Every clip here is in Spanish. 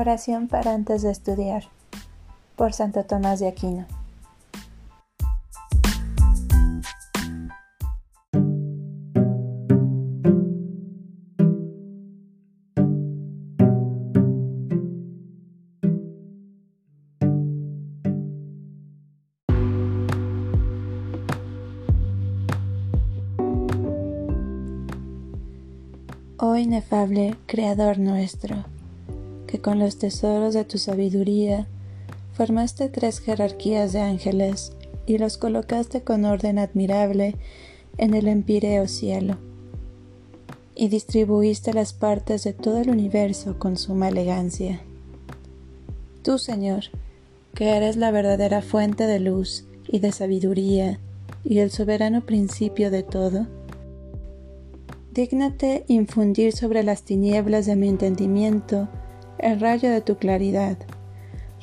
Oración para antes de estudiar por Santo Tomás de Aquino. Oh inefable Creador nuestro que con los tesoros de tu sabiduría formaste tres jerarquías de ángeles y los colocaste con orden admirable en el empíreo cielo, y distribuiste las partes de todo el universo con suma elegancia. Tú, Señor, que eres la verdadera fuente de luz y de sabiduría y el soberano principio de todo, dígnate infundir sobre las tinieblas de mi entendimiento el rayo de tu claridad,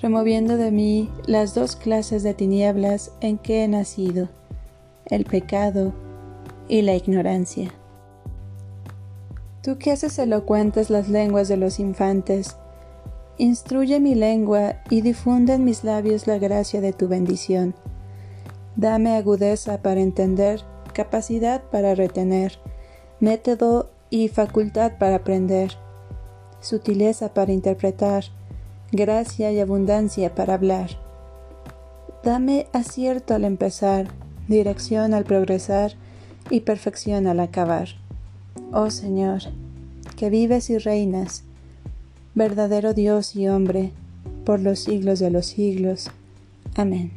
removiendo de mí las dos clases de tinieblas en que he nacido, el pecado y la ignorancia. Tú que haces elocuentes las lenguas de los infantes, instruye mi lengua y difunde en mis labios la gracia de tu bendición. Dame agudeza para entender, capacidad para retener, método y facultad para aprender sutileza para interpretar, gracia y abundancia para hablar. Dame acierto al empezar, dirección al progresar y perfección al acabar. Oh Señor, que vives y reinas, verdadero Dios y hombre, por los siglos de los siglos. Amén.